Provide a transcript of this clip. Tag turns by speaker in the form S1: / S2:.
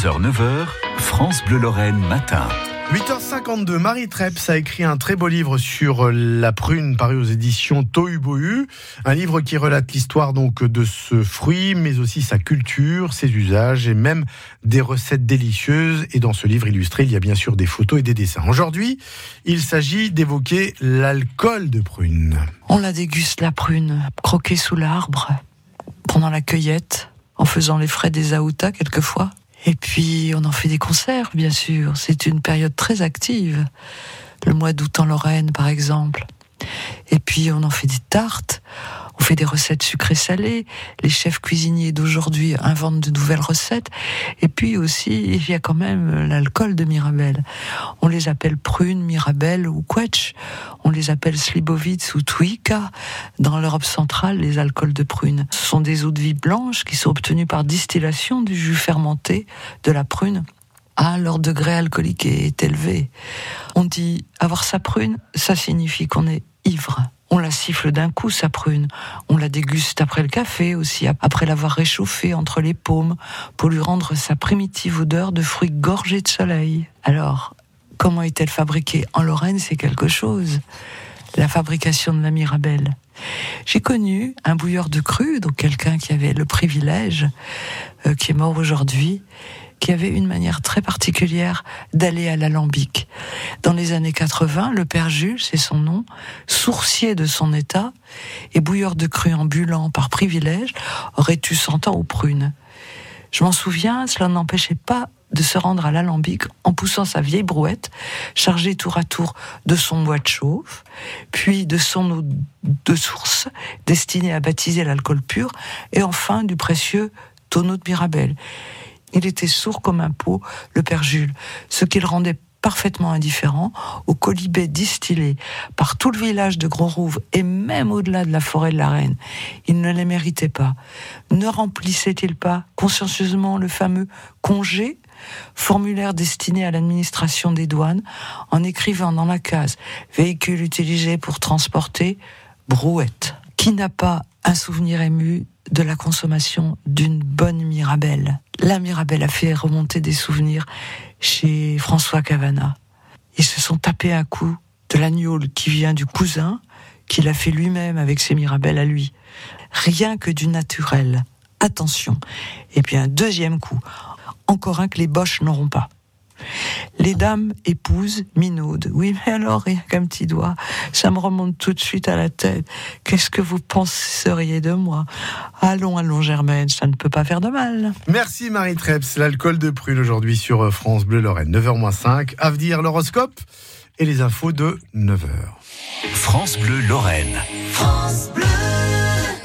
S1: 6h, 9h, France Bleu Lorraine matin.
S2: 8h52, Marie Treps a écrit un très beau livre sur la prune paru aux éditions Tohu Un livre qui relate l'histoire donc de ce fruit, mais aussi sa culture, ses usages et même des recettes délicieuses. Et dans ce livre illustré, il y a bien sûr des photos et des dessins. Aujourd'hui, il s'agit d'évoquer l'alcool de prune.
S3: On la déguste la prune, croquée sous l'arbre, pendant la cueillette, en faisant les frais des aoutas quelquefois. Et puis, on en fait des concerts, bien sûr. C'est une période très active. Le mois d'août en Lorraine, par exemple. Et puis, on en fait des tartes. Des recettes sucrées-salées. Les chefs cuisiniers d'aujourd'hui inventent de nouvelles recettes. Et puis aussi, il y a quand même l'alcool de Mirabelle. On les appelle prunes, Mirabelle ou quetch. On les appelle slibovitz ou twika. Dans l'Europe centrale, les alcools de prune. Sont des eaux de vie blanches qui sont obtenues par distillation du jus fermenté de la prune. Ah, leur degré alcoolique est élevé. On dit avoir sa prune, ça signifie qu'on est ivre. On la siffle d'un coup, sa prune. On la déguste après le café aussi, après l'avoir réchauffée entre les paumes, pour lui rendre sa primitive odeur de fruits gorgés de soleil. Alors, comment est-elle fabriquée? En Lorraine, c'est quelque chose. La fabrication de la Mirabelle. J'ai connu un bouilleur de cru, donc quelqu'un qui avait le privilège, euh, qui est mort aujourd'hui, qui avait une manière très particulière d'aller à l'alambic. Dans les années 80, le père Jules, c'est son nom, sourcier de son état et bouilleur de cru ambulant par privilège, aurait eu 100 ans aux prunes. Je m'en souviens, cela n'empêchait pas de se rendre à l'alambic en poussant sa vieille brouette, chargée tour à tour de son bois de chauffe, puis de son eau de source, destinée à baptiser l'alcool pur, et enfin du précieux tonneau de Mirabelle. Il était sourd comme un pot, le père Jules, ce qui le rendait parfaitement indifférent aux colibets distillés par tout le village de Gros-Rouve et même au-delà de la forêt de la Reine. Il ne les méritait pas. Ne remplissait-il pas consciencieusement le fameux congé formulaire destiné à l'administration des douanes, en écrivant dans la case véhicule utilisé pour transporter brouette. Qui n'a pas un souvenir ému de la consommation d'une bonne Mirabelle. La Mirabelle a fait remonter des souvenirs chez François Cavana. Ils se sont tapés un coup de l'agneau qui vient du cousin, qu'il a fait lui-même avec ses Mirabelles à lui. Rien que du naturel. Attention. Et puis un deuxième coup. Encore un que les boches n'auront pas. Les dames épousent minaudes. Oui, mais alors, rien qu'un petit doigt, ça me remonte tout de suite à la tête. Qu'est-ce que vous penseriez de moi? Allons, allons, Germaine, ça ne peut pas faire de mal.
S2: Merci Marie Treps. L'alcool de prune aujourd'hui sur euh, France Bleu Lorraine. 9h-5. Avenir l'horoscope et les infos de 9h.
S1: France Bleu Lorraine. France Bleu.